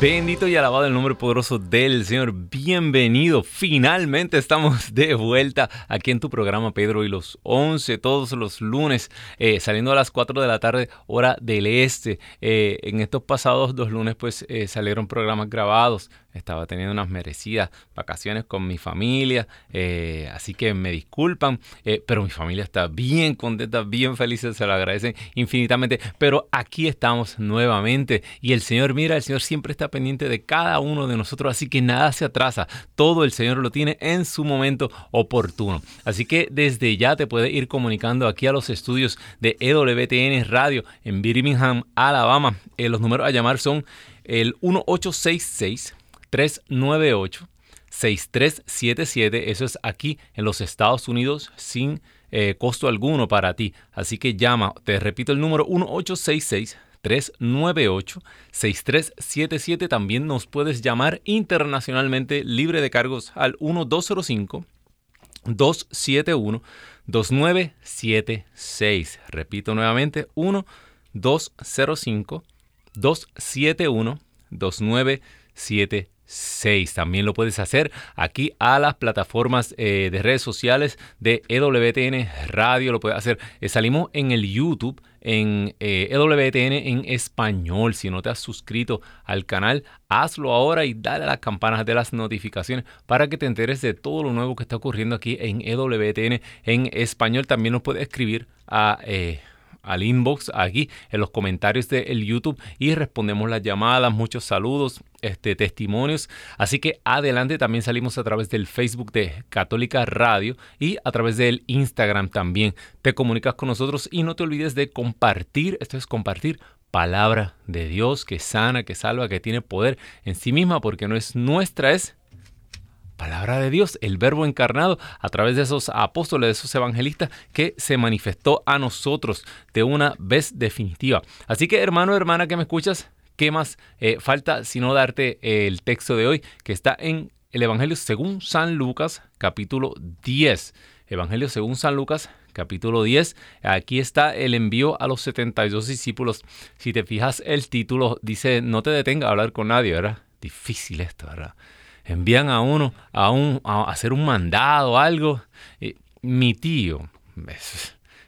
Bendito y alabado el nombre poderoso del Señor. Bienvenido. Finalmente estamos de vuelta aquí en tu programa Pedro y los 11, todos los lunes, eh, saliendo a las 4 de la tarde, hora del este. Eh, en estos pasados dos lunes, pues eh, salieron programas grabados estaba teniendo unas merecidas vacaciones con mi familia, eh, así que me disculpan, eh, pero mi familia está bien contenta, bien feliz, se lo agradecen infinitamente, pero aquí estamos nuevamente y el Señor, mira, el Señor siempre está pendiente de cada uno de nosotros, así que nada se atrasa, todo el Señor lo tiene en su momento oportuno. Así que desde ya te puedes ir comunicando aquí a los estudios de EWTN Radio en Birmingham, Alabama. Eh, los números a llamar son el 1866 398 6377. Eso es aquí en los Estados Unidos sin eh, costo alguno para ti. Así que llama, te repito el número 1866. 398-6377. También nos puedes llamar internacionalmente libre de cargos al 1205 271 2976. Repito nuevamente, 1205 271 2976. 6. También lo puedes hacer aquí a las plataformas eh, de redes sociales de EWTN Radio. Lo puedes hacer. Eh, salimos en el YouTube en EWTN eh, en español. Si no te has suscrito al canal, hazlo ahora y dale a las campanas de las notificaciones para que te enteres de todo lo nuevo que está ocurriendo aquí en EWTN en español. También nos puedes escribir a al inbox aquí en los comentarios del YouTube y respondemos las llamadas, muchos saludos, este, testimonios. Así que adelante también salimos a través del Facebook de Católica Radio y a través del Instagram también. Te comunicas con nosotros y no te olvides de compartir, esto es compartir palabra de Dios que sana, que salva, que tiene poder en sí misma porque no es nuestra, es palabra de Dios, el verbo encarnado a través de esos apóstoles, de esos evangelistas que se manifestó a nosotros de una vez definitiva. Así que hermano, hermana que me escuchas, ¿qué más eh, falta sino darte el texto de hoy que está en el Evangelio según San Lucas capítulo 10? Evangelio según San Lucas capítulo 10. Aquí está el envío a los 72 discípulos. Si te fijas, el título dice, no te detenga a hablar con nadie, ¿verdad? Difícil esto, ¿verdad? Envían a uno a, un, a hacer un mandado, algo. mi tío,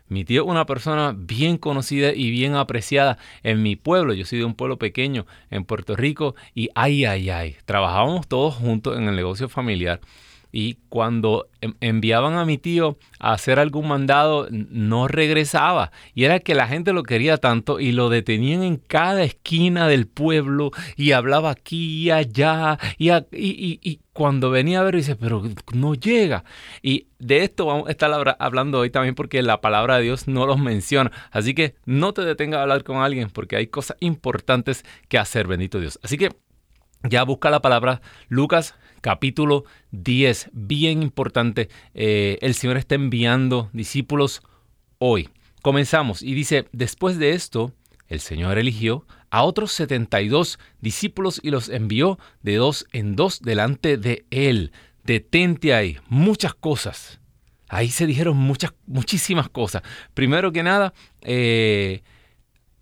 mi tío es una persona bien conocida y bien apreciada en mi pueblo. Yo soy de un pueblo pequeño en Puerto Rico y ay, ay, ay, trabajábamos todos juntos en el negocio familiar y cuando enviaban a mi tío a hacer algún mandado, no regresaba. Y era que la gente lo quería tanto y lo detenían en cada esquina del pueblo y hablaba aquí y allá. Y, cuando venía a ver, dice, pero no llega. Y de esto vamos a estar hablando hoy también porque la palabra de Dios no los menciona. Así que no te detengas a hablar con alguien porque hay cosas importantes que hacer, bendito Dios. Así que ya busca la palabra Lucas capítulo 10. Bien importante, eh, el Señor está enviando discípulos hoy. Comenzamos y dice, después de esto, el Señor eligió a otros 72 discípulos y los envió de dos en dos delante de Él. Detente ahí, muchas cosas. Ahí se dijeron muchas, muchísimas cosas. Primero que nada, eh,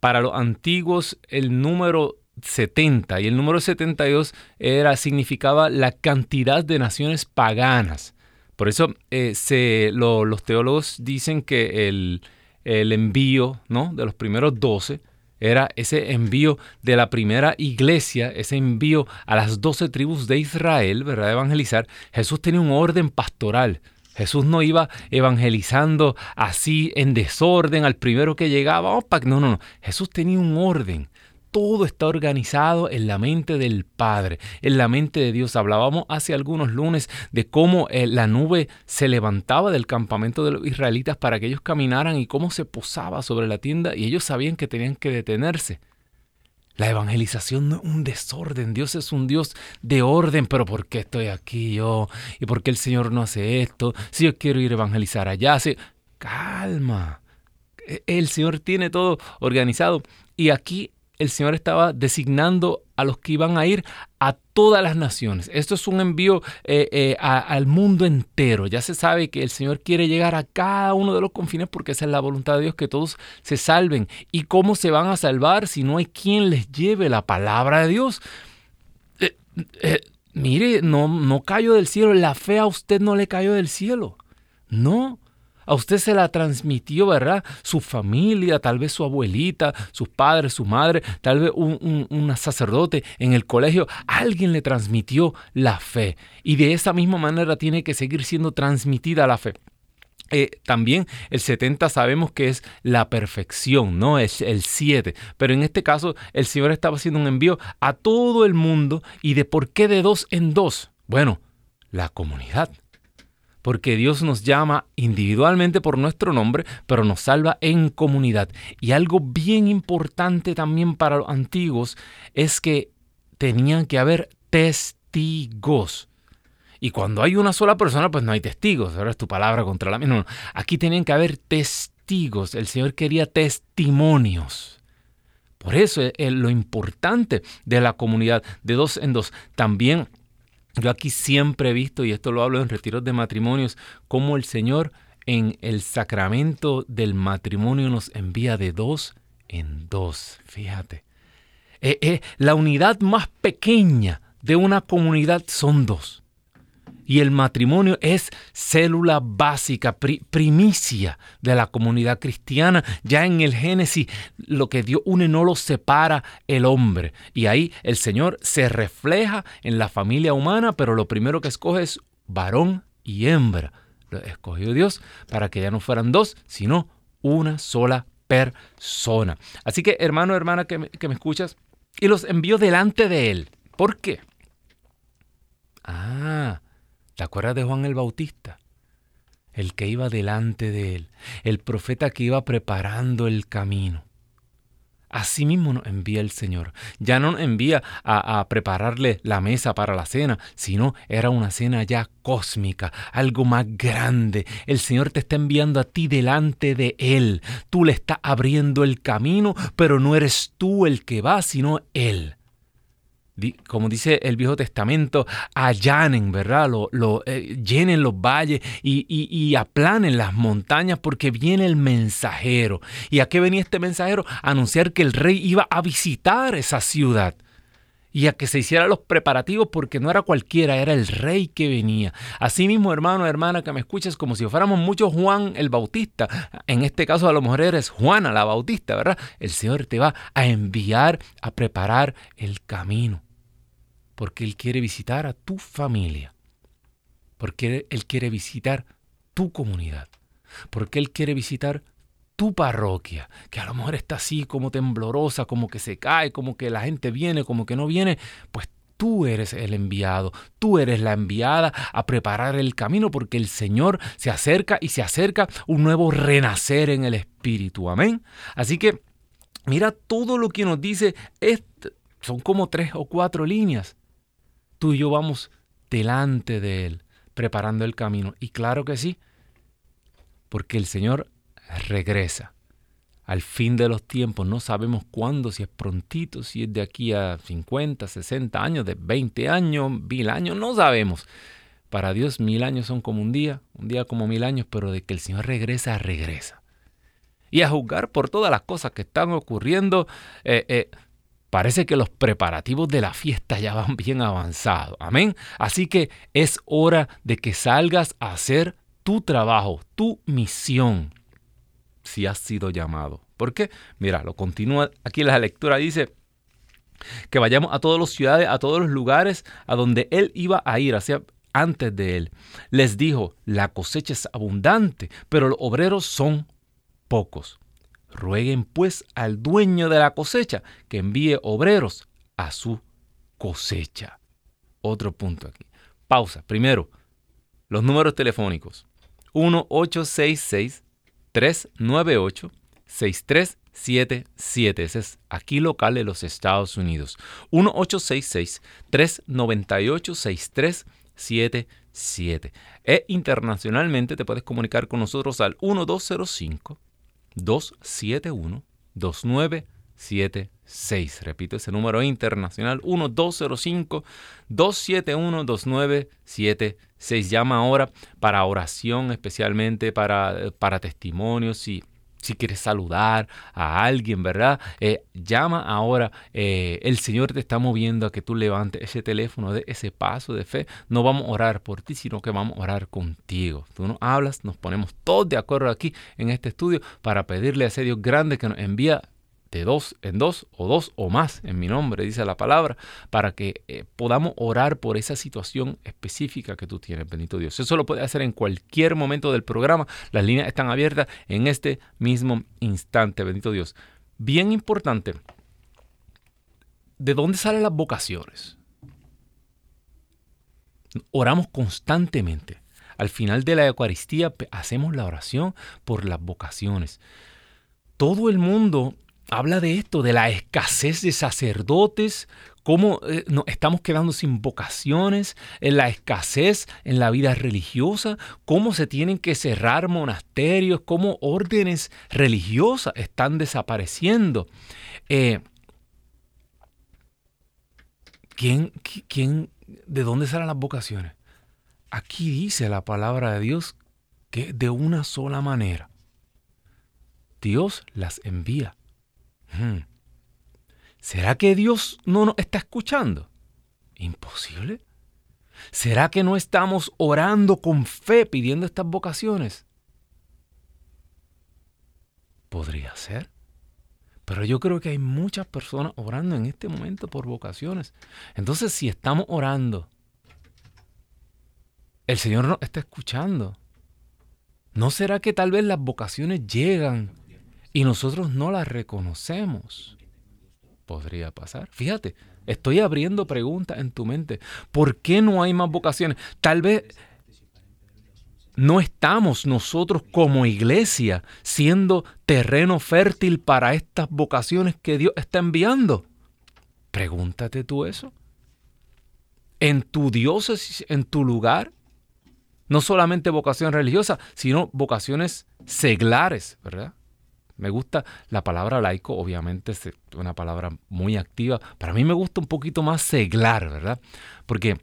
para los antiguos el número 70 y el número 72 era, significaba la cantidad de naciones paganas. Por eso eh, se, los teólogos dicen que el, envío ¿no? de los primeros 12 era ese envío de la primera iglesia, ese envío a las 12 tribus de Israel, ¿verdad? Evangelizar. Jesús tenía un orden pastoral. Jesús no iba evangelizando así en desorden al primero que llegaba. No, no, no. Jesús tenía un orden todo está organizado en la mente del Padre, en la mente de Dios. Hablábamos hace algunos lunes de cómo eh, la nube se levantaba del campamento de los israelitas para que ellos caminaran y cómo se posaba sobre la tienda y ellos sabían que tenían que detenerse. La evangelización no es un desorden, Dios es un Dios de orden, pero ¿por qué estoy aquí yo? ¿Y por qué el Señor no hace esto? Si yo quiero ir a evangelizar allá, calma. E, el Señor tiene todo organizado y aquí el Señor estaba designando a los que iban a ir a todas las naciones. Esto es un envío eh, eh, al mundo entero. Ya se sabe que el Señor quiere llegar a cada uno de los confines porque esa es la voluntad de Dios, que todos se salven. ¿Y cómo se van a salvar si no hay quien les lleve la palabra de Dios? Eh, mire, no, no cayó del cielo. La fe a usted no le cayó del cielo. No. A usted se la transmitió, ¿verdad? Su familia, tal vez su abuelita, sus padres, su madre, tal vez un, sacerdote en el colegio. Alguien le transmitió la fe. Y de esa misma manera tiene que seguir siendo transmitida la fe. Eh, también el 70 sabemos que es la perfección, ¿no? Es el 7. Pero en este caso el Señor estaba haciendo un envío a todo el mundo. ¿Y de por qué de dos en dos? Bueno, la comunidad porque Dios nos llama individualmente por nuestro nombre, pero nos salva en comunidad. Y algo bien importante también para los antiguos es que tenían que haber testigos. Y cuando hay una sola persona, pues no hay testigos. Ahora es tu palabra contra la mía. Aquí tenían que haber testigos. El Señor quería testimonios. Por eso es lo importante de la comunidad de dos en dos. También yo aquí siempre he visto, y esto lo hablo en retiros de matrimonios, cómo el Señor en el sacramento del matrimonio nos envía de dos en dos. Fíjate. Eh, eh, la unidad más pequeña de una comunidad son dos. Y el matrimonio es célula básica, primicia de la comunidad cristiana. Ya en el Génesis, lo que Dios une no lo separa el hombre. Y ahí el Señor se refleja en la familia humana, pero lo primero que escoge es varón y hembra. Lo escogió Dios para que ya no fueran dos, sino una sola persona. Así que hermano, hermana que me, que me escuchas, y los envió delante de él. ¿Por qué? Ah, ¿Te acuerdas de Juan el Bautista? El que iba delante de él, el profeta que iba preparando el camino. Así mismo nos envía el Señor. Ya no nos envía a, a, prepararle la mesa para la cena, sino era una cena ya cósmica, algo más grande. El Señor te está enviando a ti delante de Él. Tú le estás abriendo el camino, pero no eres tú el que va, sino Él como dice el Viejo Testamento, allanen, ¿verdad? Lo, eh, llenen los valles y, y, aplanen las montañas porque viene el mensajero. ¿Y a qué venía este mensajero? A anunciar que el rey iba a visitar esa ciudad y a que se hicieran los preparativos porque no era cualquiera, era el rey que venía. Así mismo, hermano, hermana, que me escuches, como si fuéramos muchos Juan el Bautista, en este caso a lo mejor eres Juana la Bautista, ¿verdad? El Señor te va a enviar a preparar el camino porque Él quiere visitar a tu familia, porque Él quiere visitar tu comunidad, porque Él quiere visitar tu parroquia, que a lo mejor está así como temblorosa, como que se cae, como que la gente viene, como que no viene, pues tú eres el enviado, tú eres la enviada a preparar el camino porque el Señor se acerca y se acerca un nuevo renacer en el Espíritu. Amén. Así que mira todo lo que nos dice, son como tres o cuatro líneas tú y yo vamos delante de Él, preparando el camino. Y claro que sí, porque el Señor regresa. Al fin de los tiempos, no sabemos cuándo, si es prontito, si es de aquí a 50, 60 años, de 20 años, mil años, no sabemos. Para Dios mil años son como un día, un día como mil años, pero de que el Señor regresa, regresa. Y a juzgar por todas las cosas que están ocurriendo, eh, eh, Parece que los preparativos de la fiesta ya van bien avanzados. Amén. Así que es hora de que salgas a hacer tu trabajo, tu misión, si has sido llamado. ¿Por qué? Mira, lo continúa aquí la lectura, dice que vayamos a todas las ciudades, a todos los lugares a donde él iba a ir, hacia antes de él. Les dijo, la cosecha es abundante, pero los obreros son pocos. Rueguen pues al dueño de la cosecha que envíe obreros a su cosecha. Otro punto aquí. Pausa. Primero, los números telefónicos. 1-866-398-6377. Ese es aquí local de los Estados Unidos. 1-866-398-6377. E internacionalmente te puedes comunicar con nosotros al 1205 271-2900. 2976. Repito ese número internacional 1205-271-2976. Llama ahora para oración, especialmente para, para testimonios. Si si quieres saludar a alguien, ¿verdad? Eh, llama ahora. Eh, el Señor te está moviendo a que tú levantes ese teléfono, de ese paso de fe. No vamos a orar por ti, sino que vamos a orar contigo. Tú nos hablas, nos ponemos todos de acuerdo aquí en este estudio para pedirle a ese Dios grande que nos envía de dos en dos o dos o más en mi nombre, dice la palabra, para que eh, podamos orar por esa situación específica que tú tienes, bendito Dios. Eso lo puedes hacer en cualquier momento del programa. Las líneas están abiertas en este mismo instante, bendito Dios. Bien importante, ¿de dónde salen las vocaciones? Oramos constantemente. Al final de la Eucaristía hacemos la oración por las vocaciones. Todo el mundo habla de esto, de la escasez de sacerdotes, cómo eh, nos estamos quedando sin vocaciones, en la escasez en la vida religiosa, cómo se tienen que cerrar monasterios, cómo órdenes religiosas están desapareciendo. Eh, ¿quién, ¿Quién, de dónde salen las vocaciones? Aquí dice la palabra de Dios que de una sola manera. Dios las envía. ¿Será que Dios no nos está escuchando? Imposible. ¿Será que no estamos orando con fe pidiendo estas vocaciones? Podría ser. Pero yo creo que hay muchas personas orando en este momento por vocaciones. Entonces, si estamos orando, el Señor nos está escuchando. ¿No será que tal vez las vocaciones llegan y nosotros no las reconocemos. Podría pasar. Fíjate, estoy abriendo preguntas en tu mente. ¿Por qué no hay más vocaciones? Tal vez no estamos nosotros como iglesia siendo terreno fértil para estas vocaciones que Dios está enviando. Pregúntate tú eso. En tu diócesis, en tu lugar, no solamente vocación religiosa, sino vocaciones seglares, ¿verdad? Me gusta la palabra laico, obviamente es una palabra muy activa. Para mí me gusta un poquito más seglar, ¿verdad? Porque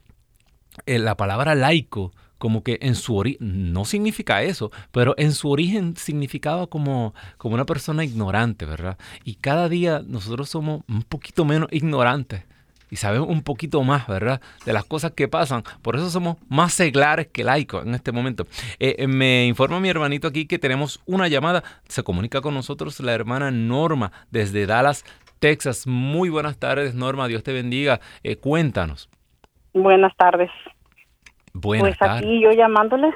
eh, la palabra laico, como que en su origen, no significa eso, pero en su origen significaba como, como una persona ignorante, ¿verdad? Y cada día nosotros somos un poquito menos ignorantes y sabemos un poquito más, ¿verdad? De las cosas que pasan. Por eso somos más seglares que laicos en este momento. Eh, eh, me informa mi hermanito aquí que tenemos una llamada. Se comunica con nosotros la hermana Norma desde Dallas, Texas. Muy buenas tardes, Norma. Dios te bendiga. Eh, cuéntanos. Buenas tardes. Buenas pues aquí yo llamándoles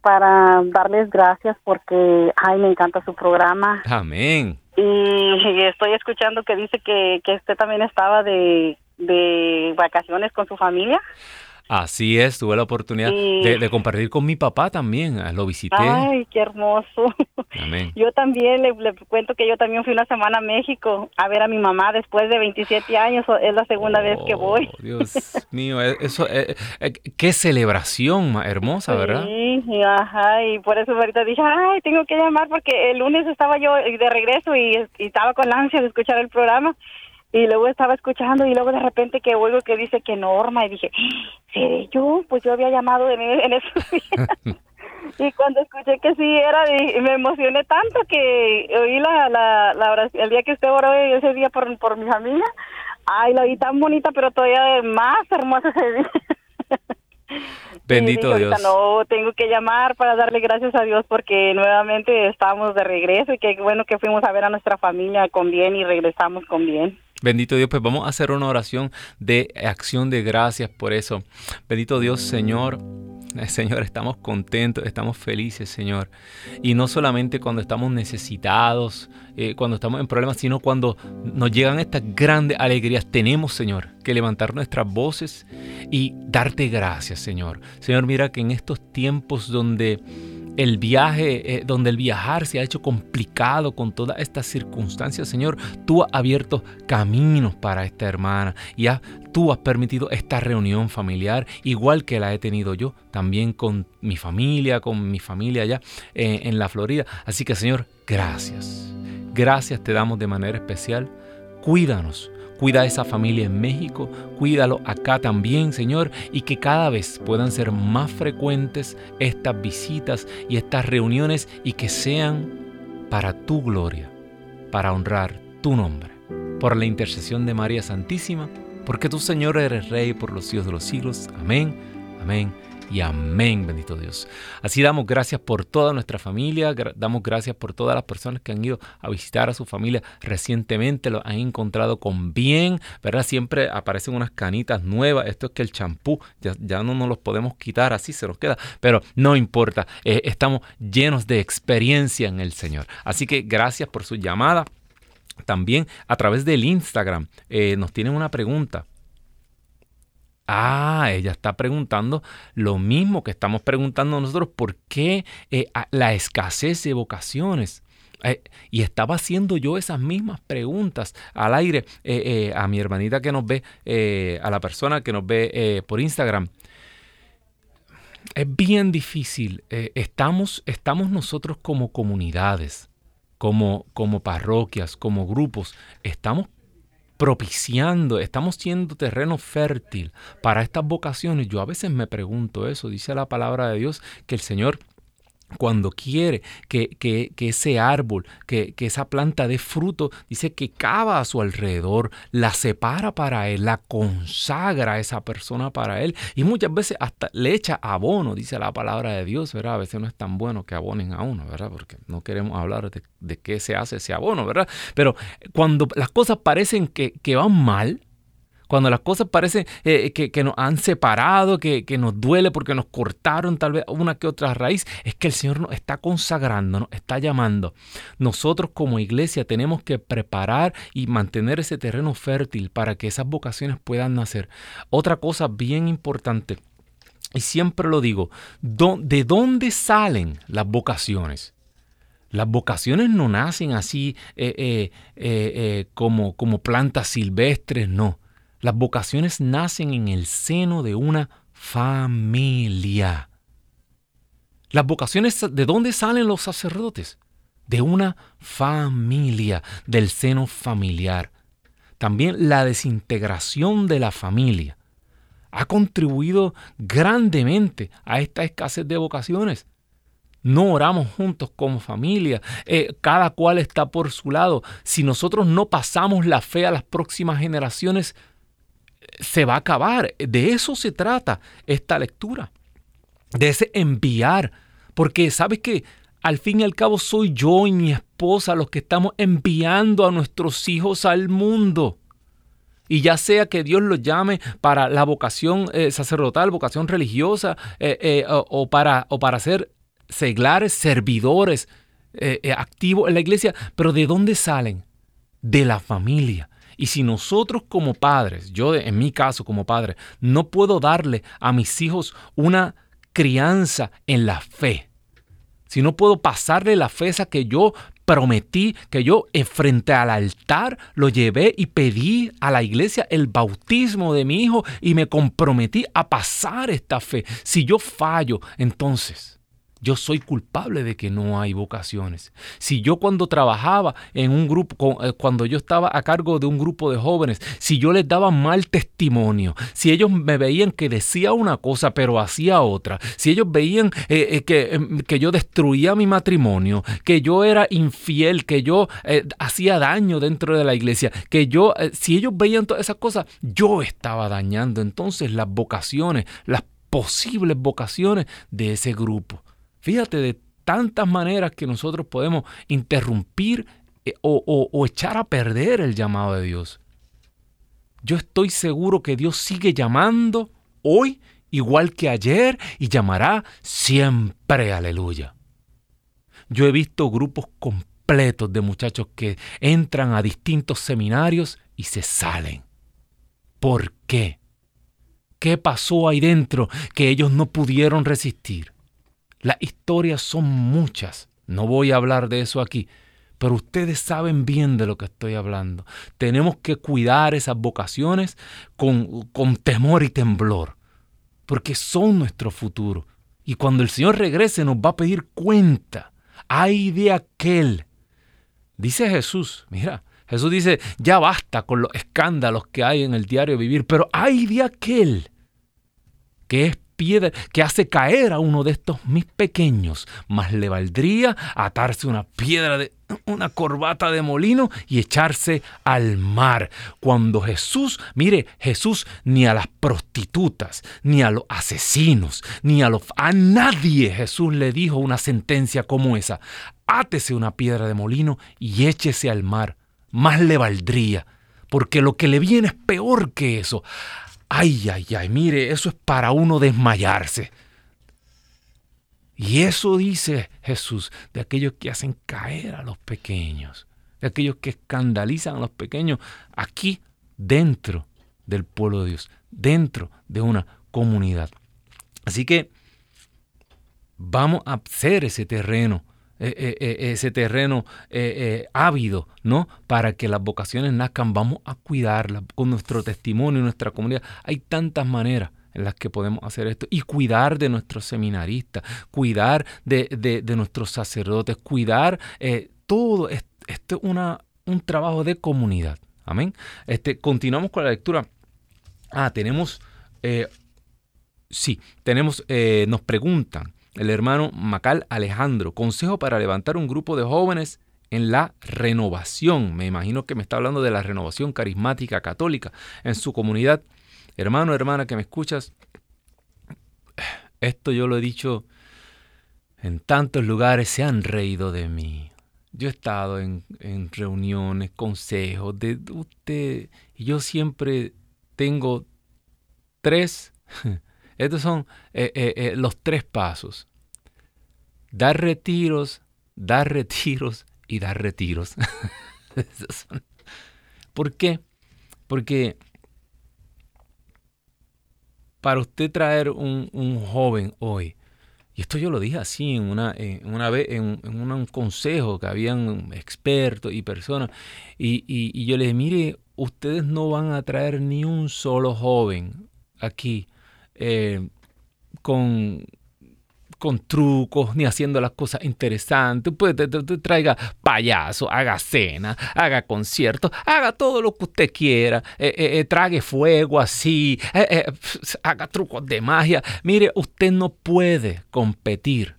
para darles gracias porque, ay, me encanta su programa. Amén y estoy escuchando que dice que, que usted también estaba de, de vacaciones con su familia. Así es, tuve la oportunidad de, compartir con mi papá también, ah, lo visité. Ay, qué hermoso. Amén. Yo también le, cuento que yo también fui una semana a México a ver a mi mamá después de 27 años, es la segunda vez que voy. Oh, Dios mío, e, eso, eh, eh, qué celebración más hermosa, ¿verdad? Sí, ajá, y por eso ahorita dije, ay, tengo que llamar porque el lunes estaba yo de regreso y, y estaba con la ansia de escuchar el programa y luego estaba escuchando y luego de repente que oigo que dice que Norma y dije, ¿seré yo? Pues yo había llamado en, en esos días. y cuando escuché que sí era, me emocioné tanto que oí la, la, la oración, el día que usted oró ese día por, por mi familia. Ay, la vi tan bonita, pero todavía más hermosa ese día. Bendito Dios. No, tengo que llamar para darle gracias a Dios porque nuevamente estamos de regreso y qué bueno que fuimos a ver a nuestra familia con bien y regresamos con bien. Bendito Dios, pues vamos a hacer una oración de acción de gracias por eso. Bendito Dios, Señor. Eh, Señor, estamos contentos, estamos felices, Señor. Y no solamente cuando estamos necesitados, eh, cuando estamos en problemas, sino cuando nos llegan estas grandes alegrías. Tenemos, Señor, que levantar nuestras voces y darte gracias, Señor. Señor, mira que en estos tiempos donde el viaje, eh, donde el viajar se ha hecho complicado con todas estas circunstancias, Señor, tú has abierto caminos para esta hermana y tú has permitido esta reunión familiar, igual que la he tenido yo, también con mi familia, con mi familia allá eh, en la Florida. Así que, Señor, gracias. gracias te damos de manera especial. Cuídanos, cuida a esa familia en México, cuídalo acá también, Señor, y que cada vez puedan ser más frecuentes estas visitas y estas reuniones y que sean para tu gloria, para honrar tu nombre. Por la intercesión de María Santísima, porque tú, Señor, eres Rey por los siglos de los siglos. Amén, amén y amén, bendito Dios. Así damos gracias por toda nuestra familia, damos gracias por todas las personas que han ido a visitar a su familia recientemente, lo han encontrado con bien, ¿verdad? Siempre aparecen unas canitas nuevas, esto es que el champú ya, no nos los podemos quitar, así se nos queda, pero no importa, eh, estamos llenos de experiencia en el Señor. Así que gracias por su llamada. También a través del Instagram eh, nos tienen una pregunta. Ah, ella está preguntando lo mismo que estamos preguntando nosotros, ¿por qué eh, la escasez de vocaciones? Eh, y estaba haciendo yo esas mismas preguntas al aire eh, a mi hermanita que nos ve, a la persona que nos ve por Instagram. Es bien difícil. estamos, estamos nosotros como comunidades, como, como parroquias, como grupos, estamos propiciando, estamos siendo terreno fértil para estas vocaciones. Yo a veces me pregunto eso, dice la palabra de Dios, que el Señor cuando quiere que, que, ese árbol, que, que, esa planta dé fruto, dice que cava a su alrededor, la separa para él, la consagra a esa persona para él y muchas veces hasta le echa abono, dice la palabra de Dios, ¿verdad? A veces no es tan bueno que abonen a uno, ¿verdad? Porque no queremos hablar de, de qué se hace ese abono, ¿verdad? Pero cuando las cosas parecen que, que van mal, cuando las cosas parecen eh, que, nos han separado, que, nos duele porque nos cortaron tal vez una que otra raíz, es que el Señor nos está consagrando, nos está llamando. Nosotros como iglesia tenemos que preparar y mantener ese terreno fértil para que esas vocaciones puedan nacer. Otra cosa bien importante, y siempre lo digo, ¿de dónde salen las vocaciones? Las vocaciones no nacen así eh, eh, como, como plantas silvestres, no. Las vocaciones nacen en el seno de una familia. Las vocaciones, ¿de dónde salen los sacerdotes? De una familia, del seno familiar. También la desintegración de la familia ha contribuido grandemente a esta escasez de vocaciones. No oramos juntos como familia, eh, cada cual está por su lado. Si nosotros no pasamos la fe a las próximas generaciones, se va a acabar. De eso se trata esta lectura, de ese enviar, porque sabes que al fin y al cabo soy yo y mi esposa los que estamos enviando a nuestros hijos al mundo. Y ya sea que Dios los llame para la vocación eh, sacerdotal, vocación religiosa, eh, eh, o, para, o para ser seglares, servidores activos en la iglesia, pero ¿de dónde salen? De la familia. Y si nosotros como padres, yo en mi caso como padre, no puedo darle a mis hijos una crianza en la fe, si no puedo pasarle la fe esa que yo prometí, que yo eh, frente al altar lo llevé y pedí a la iglesia el bautismo de mi hijo y me comprometí a pasar esta fe. Si yo fallo, entonces yo soy culpable de que no hay vocaciones. Si yo cuando trabajaba en un grupo, eh, cuando yo estaba a cargo de un grupo de jóvenes, si yo les daba mal testimonio, si ellos me veían que decía una cosa pero hacía otra, si ellos veían eh, eh, que, em, que, yo destruía mi matrimonio, que yo era infiel, que yo hacía daño dentro de la iglesia, que yo, si ellos veían todas esas cosas, yo estaba dañando entonces las vocaciones, las posibles vocaciones de ese grupo. Fíjate de tantas maneras que nosotros podemos interrumpir eh, o, echar a perder el llamado de Dios. Yo estoy seguro que Dios sigue llamando hoy igual que ayer y llamará siempre, aleluya. Yo he visto grupos completos de muchachos que entran a distintos seminarios y se salen. ¿Por qué? ¿Qué pasó ahí dentro que ellos no pudieron resistir? Las historias son muchas. No voy a hablar de eso aquí, pero ustedes saben bien de lo que estoy hablando. Tenemos que cuidar esas vocaciones con, con temor y temblor, porque son nuestro futuro. Y cuando el Señor regrese nos va a pedir cuenta. Hay de aquel Dice Jesús, mira, Jesús dice, ya basta con los escándalos que hay en el diario vivir, pero hay de aquel que es piedra, que hace caer a uno de estos mis pequeños, más le valdría atarse una piedra de una corbata de molino y echarse al mar. Cuando Jesús, mire, Jesús ni a las prostitutas, ni a los asesinos, ni a los a nadie Jesús le dijo una sentencia como esa. Átese una piedra de molino y échese al mar. Más le valdría, porque lo que le viene es peor que eso. Ay, ay, ay, mire, eso es para uno desmayarse. Y eso dice Jesús de aquellos que hacen caer a los pequeños, de aquellos que escandalizan a los pequeños aquí dentro del pueblo de Dios, dentro de una comunidad. Así que vamos a hacer ese terreno eh, eh, eh, ese terreno ávido, ¿no? Para que las vocaciones nazcan, vamos a cuidarlas con nuestro testimonio, nuestra comunidad. Hay tantas maneras en las que podemos hacer esto y cuidar de nuestros seminaristas, cuidar de, nuestros sacerdotes, cuidar todo. Esto es una, un trabajo de comunidad. Amén. Este, continuamos con la lectura. Ah, tenemos, sí, tenemos, nos preguntan, el hermano Macal Alejandro, consejo para levantar un grupo de jóvenes en la renovación. Me imagino que me está hablando de la renovación carismática católica en su comunidad. Hermano, hermana que me escuchas, esto yo lo he dicho en tantos lugares, se han reído de mí. Yo he estado en, reuniones, consejos de usted, y yo siempre tengo tres estos son eh, eh, eh, los tres pasos. Dar retiros, dar retiros y dar retiros. ¿Por qué? Porque para usted traer un, joven hoy, y esto yo lo dije así en una, una vez, en, un consejo que habían expertos y personas, y, yo les dije, mire, ustedes no van a traer ni un solo joven aquí eh, con, con trucos ni haciendo las cosas interesantes. Pues traiga payaso, haga cena, haga conciertos, haga todo lo que usted quiera. Eh, eh, trague fuego así, haga trucos de magia. Mire, usted no puede competir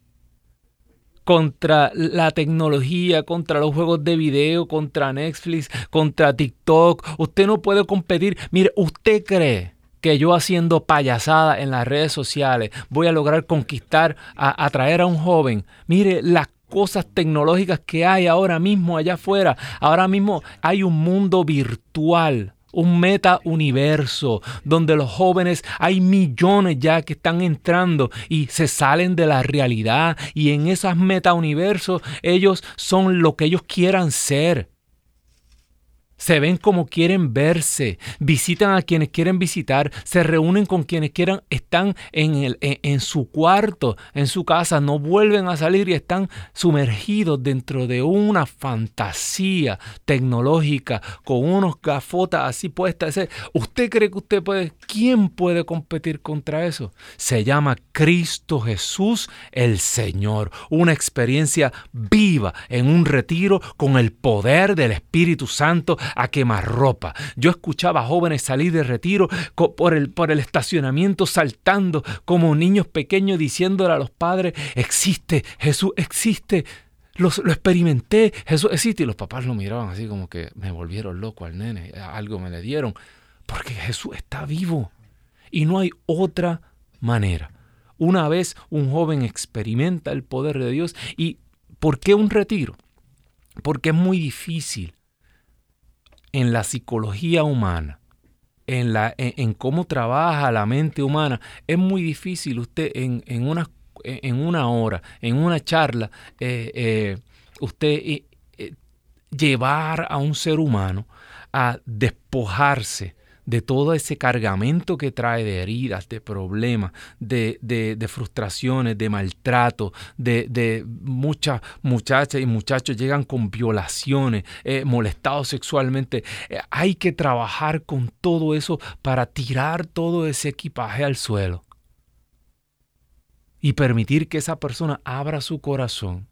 contra la tecnología, contra los juegos de video, contra Netflix, contra TikTok. Usted no puede competir. Mire, usted cree que yo haciendo payasada en las redes sociales voy a lograr conquistar, a, atraer a un joven. Mire las cosas tecnológicas que hay ahora mismo allá afuera. Ahora mismo hay un mundo virtual un meta universo donde los jóvenes hay millones ya que están entrando y se salen de la realidad y en esas meta universos ellos son lo que ellos quieran ser se ven como quieren verse, visitan a quienes quieren visitar, se reúnen con quienes quieran, están en, el, en, su cuarto, en su casa, no vuelven a salir y están sumergidos dentro de una fantasía tecnológica con unos gafotas así puestas. ¿Usted cree que usted puede? ¿Quién puede competir contra eso? Se llama Cristo Jesús el Señor, una experiencia viva en un retiro con el poder del Espíritu Santo a quemar ropa. Yo escuchaba jóvenes salir de retiro por el, por el estacionamiento saltando como niños pequeños diciéndole a los padres, existe, Jesús existe. Lo, lo, experimenté, Jesús existe. Y los papás lo miraban así como que me volvieron loco al nene, algo me le dieron. Porque Jesús está vivo. Y no hay otra manera. Una vez un joven experimenta el poder de Dios. ¿Y por qué un retiro? Porque es muy difícil en la psicología humana, en, la, en, cómo trabaja la mente humana, es muy difícil usted en, en, una, en una hora, en una charla, eh, eh, usted eh, llevar a un ser humano a despojarse de todo ese cargamento que trae de heridas, de problemas, de, de, frustraciones, de maltrato, de, muchas muchachas y muchachos llegan con violaciones, eh, molestados sexualmente. Eh, hay que trabajar con todo eso para tirar todo ese equipaje al suelo y permitir que esa persona abra su corazón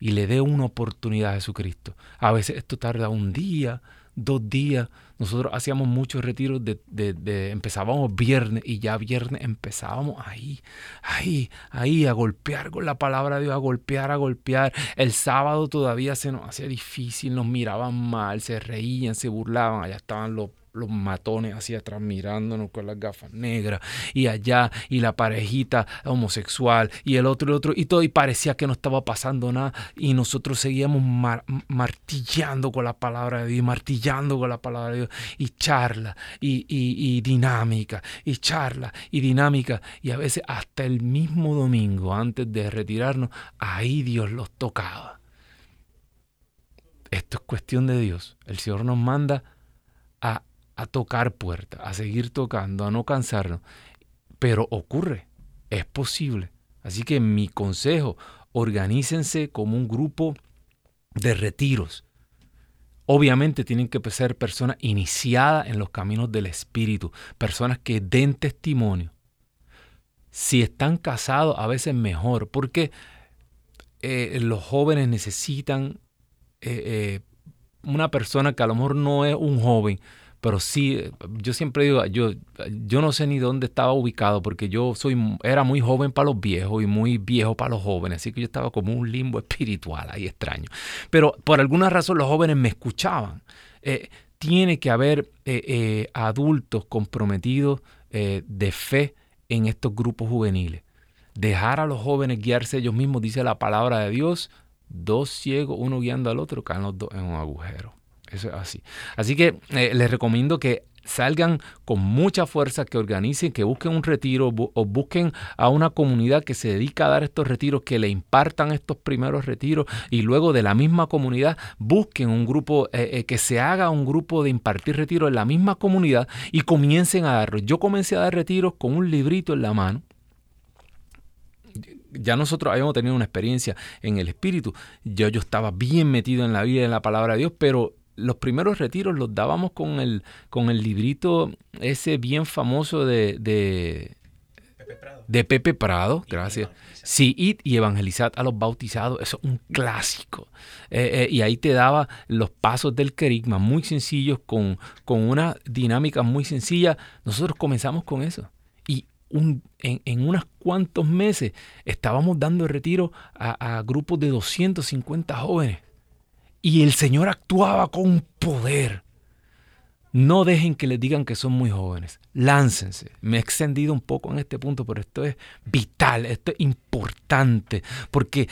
y le dé una oportunidad a Jesucristo. A veces esto tarda un día, dos días. Nosotros hacíamos muchos retiros de, de, empezábamos viernes y ya viernes empezábamos ahí, ahí, ahí a golpear con la palabra de Dios, a golpear, a golpear. El sábado todavía se nos hacía difícil, nos miraban mal, se reían, se burlaban, allá estaban los los matones hacia atrás mirándonos con las gafas negras y allá y la parejita homosexual y el otro y el otro y todo y parecía que no estaba pasando nada y nosotros seguíamos martillando con la palabra de Dios martillando con la palabra de Dios y charla y, y dinámica y charla y dinámica y a veces hasta el mismo domingo antes de retirarnos ahí Dios los tocaba. Esto es cuestión de Dios. El Señor nos manda a a tocar puertas, a seguir tocando, a no cansarnos. Pero ocurre, es posible. Así que mi consejo, organícense como un grupo de retiros. Obviamente tienen que ser personas iniciadas en los caminos del Espíritu, personas que den testimonio. Si están casados, a veces mejor, porque eh, los jóvenes necesitan eh, eh, una persona que a lo mejor no es un joven, pero sí, yo siempre digo, yo, yo no sé ni dónde estaba ubicado porque yo soy, era muy joven para los viejos y muy viejo para los jóvenes, así que yo estaba como un limbo espiritual ahí extraño. Pero por alguna razón los jóvenes me escuchaban. Eh, tiene que haber eh, eh, adultos comprometidos de fe en estos grupos juveniles. Dejar a los jóvenes guiarse ellos mismos, dice la palabra de Dios, dos ciegos, uno guiando al otro, caen los dos en un agujero. Así. Así que eh, les recomiendo que salgan con mucha fuerza, que organicen, que busquen un retiro o busquen a una comunidad que se dedica a dar estos retiros, que le impartan estos primeros retiros y luego de la misma comunidad busquen un grupo, eh, eh, que se haga un grupo de impartir retiros en la misma comunidad y comiencen a darlos. Yo comencé a dar retiros con un librito en la mano ya nosotros habíamos tenido una experiencia en el espíritu. Yo, yo estaba bien metido en la vida, en la palabra de Dios, pero los primeros retiros los dábamos con el, con el librito ese bien famoso de, de Pepe Prado. De Pepe Prado, gracias. Sí, y evangelizar a los bautizados, eso es un clásico. Eh, eh, y ahí te daba los pasos del querigma muy sencillos, con, con una dinámica muy sencilla. Nosotros comenzamos con eso. Y un, en, en, unos cuantos meses estábamos dando retiro a, a grupos de 250 jóvenes. Y el Señor actuaba con poder. No dejen que les digan que son muy jóvenes. Láncense. Me he extendido un poco en este punto, pero esto es vital, esto es importante, porque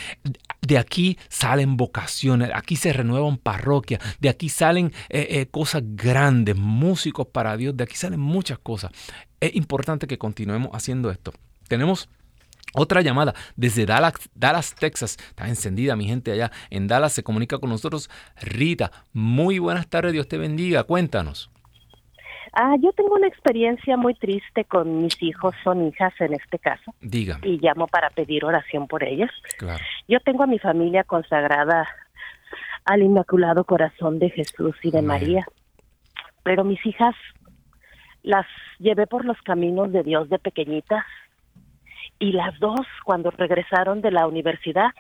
de aquí salen vocaciones, aquí se renuevan parroquias, de aquí salen eh, eh, cosas grandes, músicos para Dios, de aquí salen muchas cosas. Es importante que continuemos haciendo esto. Tenemos otra llamada desde Dallas, Dallas, Texas. Está encendida mi gente allá en Dallas. Se comunica con nosotros Rita. Muy buenas tardes, Dios te bendiga. Cuéntanos. Ah, yo tengo una experiencia muy triste con mis hijos, son hijas en este caso. Diga. Y llamo para pedir oración por ellas. Claro. Yo tengo a mi familia consagrada al Inmaculado Corazón de Jesús y de María. Pero mis hijas las llevé por los caminos de Dios de pequeñitas y las dos, cuando regresaron de la universidad,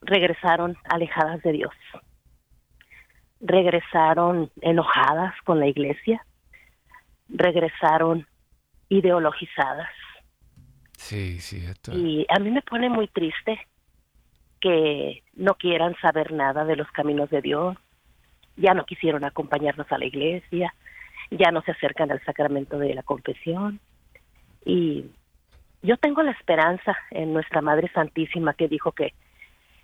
regresaron alejadas de Dios. Regresaron enojadas con la iglesia. Regresaron ideologizadas. Sí, sí, esto. Y a mí me pone muy triste que no quieran saber nada de los caminos de Dios. Ya no quisieron acompañarnos a la iglesia. Ya no se acercan al sacramento de la confesión. Y yo tengo la esperanza en nuestra Madre Santísima que dijo que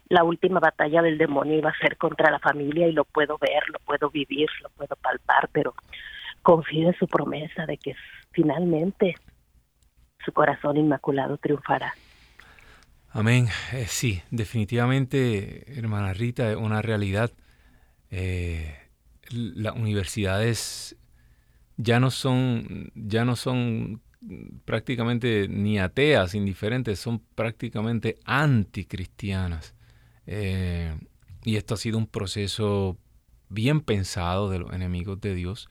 la última batalla del demonio iba a ser contra la familia y lo puedo ver, lo puedo vivir, lo puedo palpar, pero confío en su promesa de que finalmente su corazón inmaculado triunfará. Amén. Eh, sí, definitivamente, hermana Rita, es una realidad. Eh, las universidades ya no son, ya no son prácticamente ni ateas, indiferentes, son prácticamente anticristianas. Eh, y esto ha sido un proceso bien pensado de los enemigos de Dios.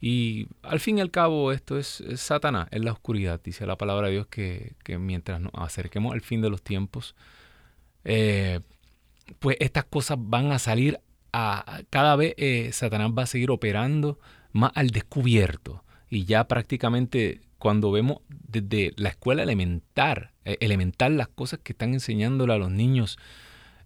Y al fin y al cabo esto es, Satanás, es la oscuridad. Dice la palabra de Dios que, mientras nos acerquemos al fin de los tiempos, eh, pues estas cosas van a salir a, cada vez eh, Satanás va a seguir operando más al descubierto y ya prácticamente cuando vemos desde la escuela elemental, eh, elemental las cosas que están enseñándole a los niños,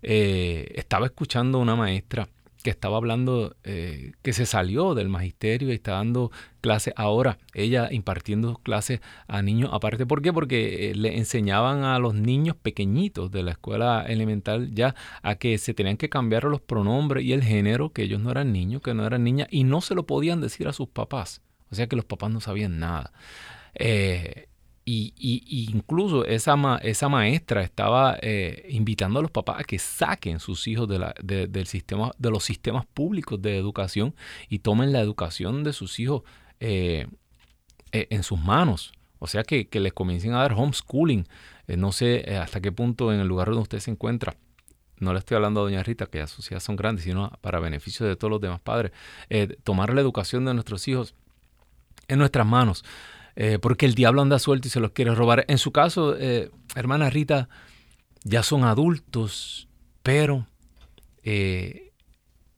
eh, estaba escuchando una maestra que estaba hablando, eh, que se salió del magisterio y está dando clases ahora, ella impartiendo clases a niños aparte. ¿Por qué? Porque le enseñaban a los niños pequeñitos de la escuela elemental ya a que se tenían que cambiar los pronombres y el género, que ellos no eran niños, que no eran niñas, y no se lo podían decir a sus papás. O sea que los papás no sabían nada. Eh, y, incluso esa, esa maestra estaba eh, invitando a los papás a que saquen sus hijos de, del sistema, de los sistemas públicos de educación y tomen la educación de sus hijos eh, en sus manos. O sea, que, les comiencen a dar homeschooling. no sé hasta qué punto en el lugar donde usted se encuentra no le estoy hablando a doña Rita, que ya sus hijas son grandes, sino para beneficio de todos los demás padres, tomar la educación de nuestros hijos en nuestras manos. Eh, porque el diablo anda suelto y se los quiere robar. En su caso, eh, hermana Rita, ya son adultos, pero eh,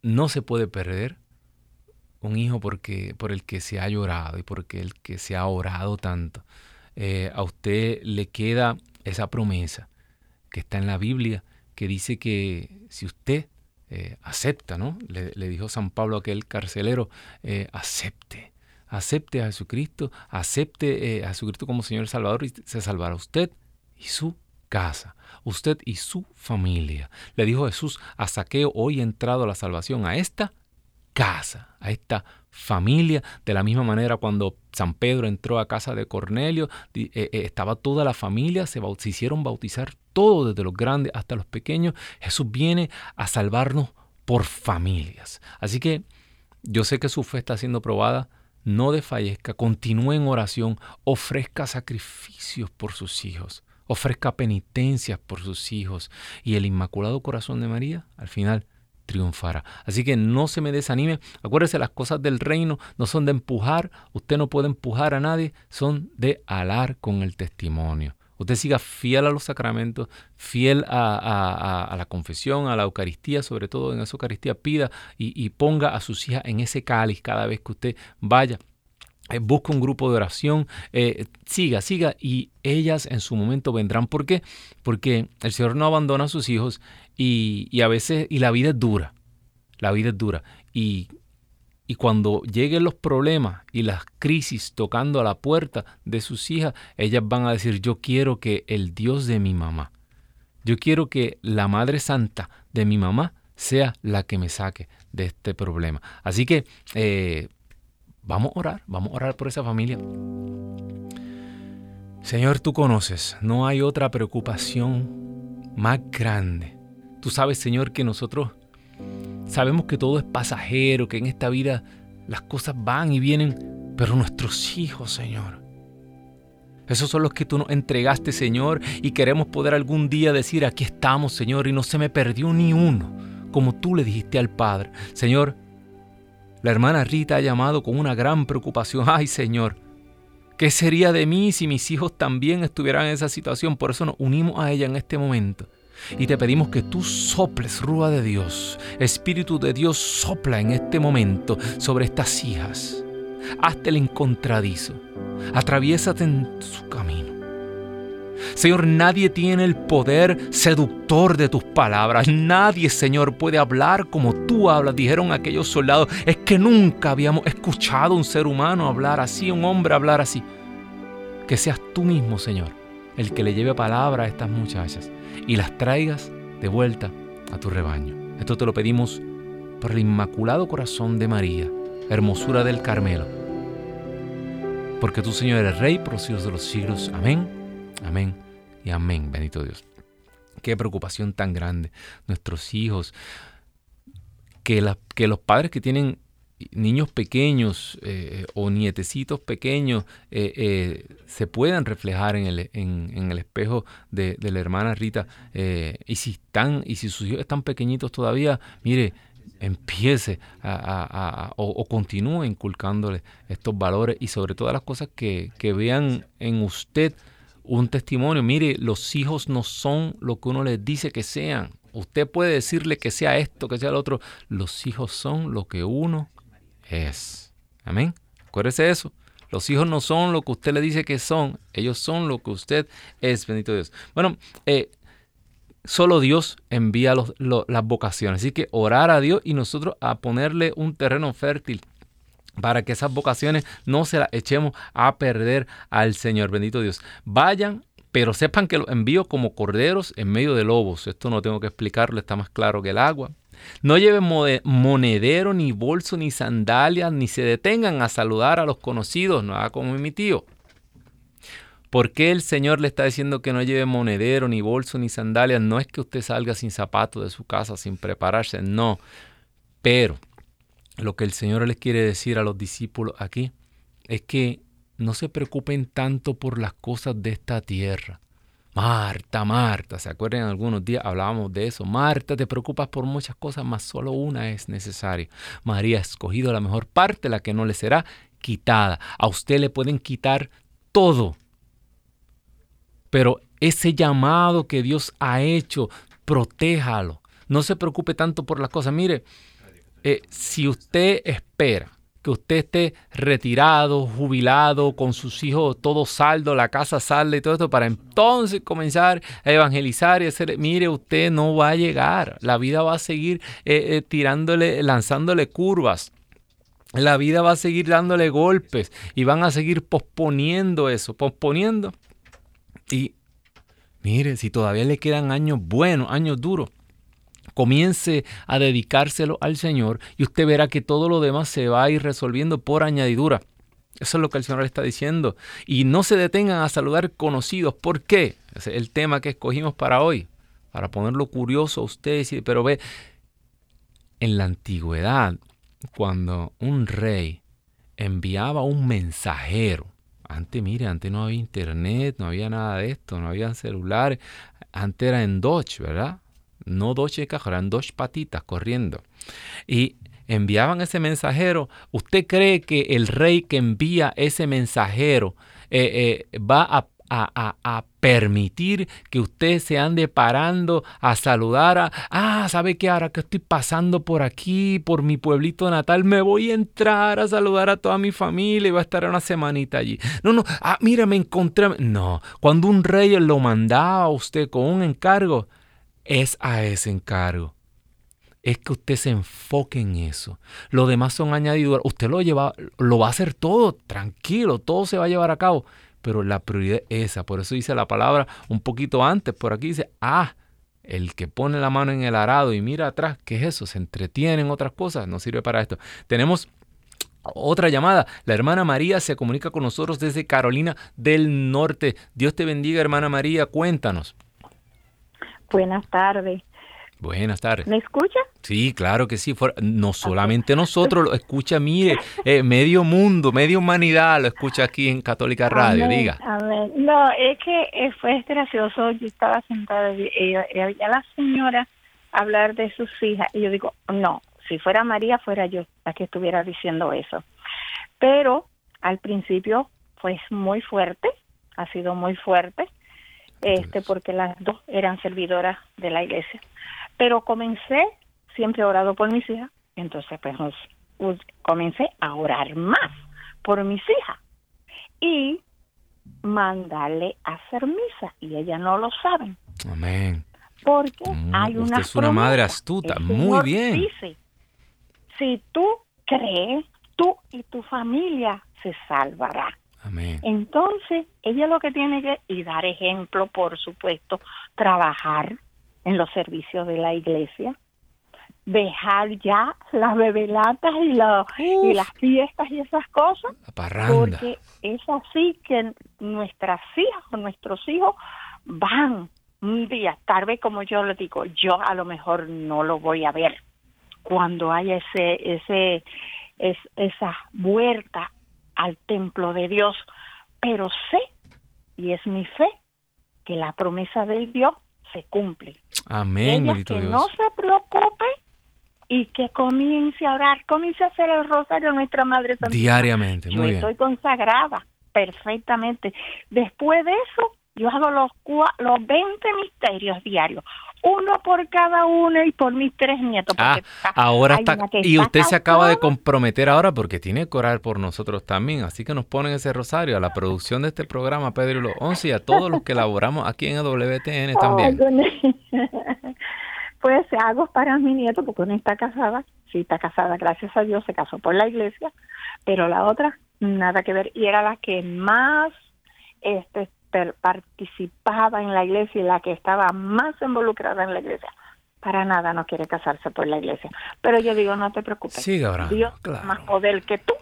no se puede perder un hijo porque, por el que se ha llorado y porque el que se ha orado tanto. a usted le queda esa promesa que está en la Biblia, que dice que si usted acepta, ¿no? Le, le, dijo San Pablo a aquel carcelero, acepte acepte a Jesucristo, acepte eh, a Jesucristo como Señor Salvador y se salvará usted y su casa, usted y su familia. Le dijo Jesús a Saqueo, hoy entrado a la salvación a esta casa, a esta familia. De la misma manera cuando San Pedro entró a casa de Cornelio, eh, eh, estaba toda la familia, se, se hicieron bautizar todos, desde los grandes hasta los pequeños. Jesús viene a salvarnos por familias. Así que yo sé que su fe está siendo probada no desfallezca, continúe en oración, ofrezca sacrificios por sus hijos, ofrezca penitencias por sus hijos y el Inmaculado Corazón de María al final triunfará. Así que no se me desanime. Acuérdese, las cosas del reino no son de empujar, usted no puede empujar a nadie, son de alar con el testimonio. Usted siga fiel a los sacramentos, fiel a, la confesión, a la Eucaristía, sobre todo en esa Eucaristía, pida y, ponga a sus hijas en ese cáliz cada vez que usted vaya. Eh, busca un grupo de oración, eh, siga, siga y ellas en su momento vendrán. ¿Por qué? Porque el Señor no abandona a sus hijos y, y a veces, y la vida es dura, la vida es dura. Y y cuando lleguen los problemas y las crisis tocando a la puerta de sus hijas, ellas van a decir, yo quiero que el Dios de mi mamá, yo quiero que la Madre Santa de mi mamá sea la que me saque de este problema. Así que eh, vamos a orar, vamos a orar por esa familia. Señor, tú conoces, no hay otra preocupación más grande. Tú sabes, Señor, que nosotros Sabemos que todo es pasajero, que en esta vida las cosas van y vienen, pero nuestros hijos, Señor, esos son los que tú nos entregaste, Señor, y queremos poder algún día decir, aquí estamos, Señor, y no se me perdió ni uno, como tú le dijiste al Padre. Señor, la hermana Rita ha llamado con una gran preocupación, ay, Señor, ¿qué sería de mí si mis hijos también estuvieran en esa situación? Por eso nos unimos a ella en este momento. Y te pedimos que tú soples, Rúa de Dios, Espíritu de Dios, sopla en este momento sobre estas hijas. Hazte el encontradizo, atraviésate en su camino. Señor, nadie tiene el poder seductor de tus palabras. Nadie, Señor, puede hablar como tú hablas. Dijeron aquellos soldados, es que nunca habíamos escuchado a un ser humano hablar así, un hombre hablar así. Que seas tú mismo, Señor, el que le lleve palabra a estas muchachas y las traigas de vuelta a tu rebaño. Esto te lo pedimos por el Inmaculado Corazón de María, hermosura del Carmelo. Porque tú, Señor, eres Rey por los siglos de los siglos. Amén, amén y amén, bendito Dios. Qué preocupación tan grande. Nuestros hijos, que, que los padres que tienen niños pequeños eh, o nietecitos pequeños eh, eh, se puedan reflejar en el, en, el espejo de, la hermana Rita. y si están, y si sus hijos están pequeñitos todavía, mire, empiece a, o, continúe inculcándole estos valores y sobre todas las cosas que, que vean en usted un testimonio. Mire, los hijos no son lo que uno les dice que sean. Usted puede decirle que sea esto, que sea lo otro. Los hijos son lo que uno es. Amén. Acuérdese de eso. Los hijos no son lo que usted le dice que son, ellos son lo que usted es, bendito Dios. Bueno, eh, solo Dios envía las vocaciones, así que orar a Dios y nosotros a ponerle un terreno fértil para que esas vocaciones no se las echemos a perder al Señor, bendito Dios. Vayan pero sepan que los envío como corderos en medio de lobos. Esto no tengo que explicarlo, está más claro que el agua. No lleven monedero, ni bolso, ni sandalias, ni se detengan a saludar a los conocidos, no haga como mi tío. ¿Por qué el Señor le está diciendo que no lleve monedero, ni bolso, ni sandalias? No es que usted salga sin zapatos de su casa, sin prepararse, no. Pero lo que el Señor les quiere decir a los discípulos aquí es que no se preocupen tanto por las cosas de esta tierra. Marta, Marta, ¿se acuerdan? Algunos días hablábamos de eso. Marta, te preocupas por muchas cosas, mas solo una es necesaria. María ha escogido la mejor parte, la que no le será quitada. A usted le pueden quitar todo. Pero ese llamado que Dios ha hecho, protéjalo. No se preocupe tanto por las cosas. Mire, eh, si usted espera que usted esté retirado, jubilado, con sus hijos todo saldo, la casa salda y todo esto, para entonces comenzar a evangelizar y hacer, mire, usted no va a llegar, la vida va a seguir eh, eh, tirándole, lanzándole curvas. La vida va a seguir dándole golpes y van a seguir posponiendo eso, posponiendo. Y mire, si todavía le quedan años buenos, años duros, comience a dedicárselo al Señor y usted verá que todo lo demás se va a ir resolviendo por añadidura. Eso es lo que el Señor le está diciendo. Y no se detengan a saludar conocidos. ¿Por qué? es el tema que escogimos para hoy. Para ponerlo curioso a ustedes. Pero ve, en la antigüedad, cuando un rey enviaba un mensajero, antes, mire, antes no había internet, no había nada de esto, no había celulares, antes era en Dodge, ¿verdad? No dos chicas, eran dos patitas corriendo. Y enviaban ese mensajero. ¿Usted cree que el rey que envía ese mensajero eh, eh, va a, permitir que usted se ande parando a saludar a, ah, ¿sabe qué? Ahora que estoy pasando por aquí, por mi pueblito natal, me voy a entrar a saludar a toda mi familia y voy a estar una semanita allí. No, no, ah, mira, me encontré. No, cuando un rey lo mandaba a usted con un encargo, es a ese encargo. Es que usted se enfoque en eso. Lo demás son añadiduras. Usted lo lleva, lo va a hacer todo, tranquilo, todo se va a llevar a cabo. Pero la prioridad es esa. Por eso dice la palabra un poquito antes. Por aquí dice, ah, el que pone la mano en el arado y mira atrás, ¿qué es eso? Se entretiene en otras cosas, no sirve para esto. Tenemos otra llamada. La hermana María se comunica con nosotros desde Carolina del Norte. Dios te bendiga, hermana María. Cuéntanos. Buenas tardes. Buenas tardes. ¿Me escucha? Sí, claro que sí. No solamente nosotros, lo escucha, mire, eh, medio mundo, media humanidad lo escucha aquí en Católica Radio, diga. Amén. No, es que eh, fue gracioso. Yo estaba sentada y había la señora hablar de sus hijas y yo digo, no, si fuera María, fuera yo la que estuviera diciendo eso. Pero al principio fue muy fuerte, ha sido muy fuerte este porque las dos eran servidoras de la iglesia. Pero comencé, siempre he orado por mis hijas, entonces pues comencé a orar más por mis hijas y mandarle a hacer misa y ellas no lo saben. Amén. Porque mm, hay una es una madre astuta, muy bien. Dice, si tú crees, tú y tu familia se salvará. Entonces, ella lo que tiene que, y dar ejemplo, por supuesto, trabajar en los servicios de la iglesia, dejar ya las bebelatas y, y las fiestas y esas cosas, porque es así que nuestras hijas o nuestros hijos van un día, tal vez como yo le digo, yo a lo mejor no lo voy a ver. Cuando haya ese, ese, es, esa vuelta al templo de Dios, pero sé, y es mi fe, que la promesa de Dios se cumple. Amén, Ella que no se preocupe y que comience a orar, comience a hacer el rosario a nuestra Madre Santa. Diariamente, muy yo estoy consagrada perfectamente. Después de eso, yo hago los, los 20 misterios diarios. Uno por cada uno y por mis tres nietos. Ah, ahora está, y usted se acaba de comprometer ahora porque tiene que orar por nosotros también, así que nos ponen ese rosario a la producción de este programa, Pedro y los Once, y a todos los que elaboramos aquí en WTN también. pues hago para mi nieto porque uno está casada, sí está casada, gracias a Dios, se casó por la iglesia, pero la otra nada que ver y era la que más este participaba en la iglesia y la que estaba más involucrada en la iglesia. Para nada no quiere casarse por la iglesia. Pero yo digo, no te preocupes. Dios más poder que tú.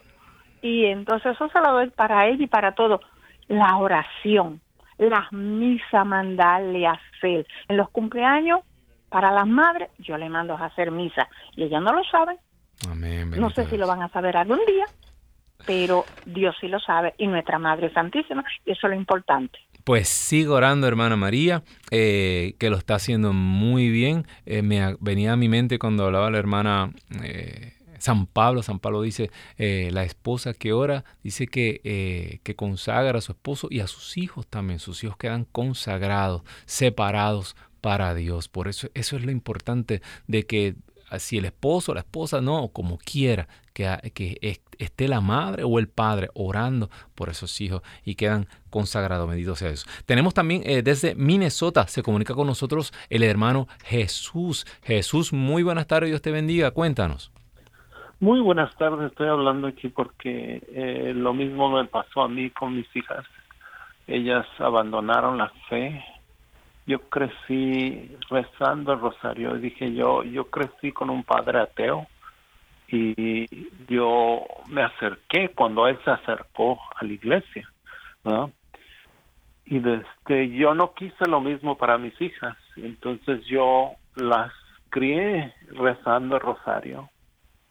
Y entonces eso se lo doy para ella y para todo. La oración, las misas mandarle a hacer. En los cumpleaños, para las madres, yo le mando a hacer misa. Y ellas no lo saben. no sé si lo van a saber algún día, pero Dios sí lo sabe y nuestra Madre Santísima, y eso es lo importante. Pues sigo orando, hermana María, eh, que lo está haciendo muy bien. Eh, me venía a mi mente cuando hablaba la hermana eh, San Pablo. San Pablo dice, la esposa que ora, dice que, que consagra a su esposo y a sus hijos también. Sus hijos quedan consagrados, separados para Dios. Por eso, eso es lo importante de que si el esposo, la esposa, no, como quiera, que, que esté la madre o el padre orando por esos hijos y quedan consagrados, bendito sea eso. Tenemos también eh, desde Minnesota, se comunica con nosotros el hermano Jesús. Jesús, muy buenas tardes, Dios te bendiga, cuéntanos. Muy buenas tardes, estoy hablando aquí porque eh, lo mismo me pasó a mí con mis hijas. Ellas abandonaron la fe, yo crecí rezando el rosario. Dije yo, yo crecí con un padre ateo y yo me acerqué cuando él se acercó a la iglesia. Y desde yo no quise lo mismo para mis hijas, entonces yo las crié rezando el rosario,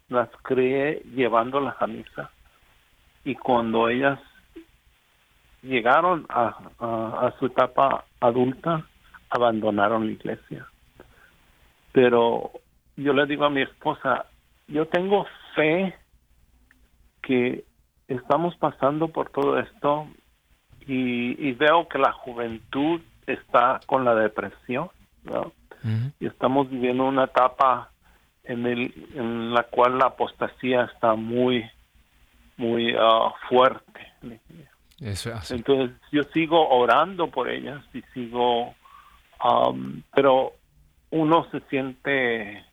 las crié llevándolas a misa y cuando ellas llegaron a su etapa adulta, abandonaron la iglesia. Pero yo le digo a mi esposa, yo tengo fe que estamos pasando por todo esto y, veo que la juventud está con la depresión, Y estamos viviendo una etapa en, el, en la cual la apostasía está muy, muy uh, fuerte. Entonces yo sigo orando por ellas y sigo Um, pero uno se siente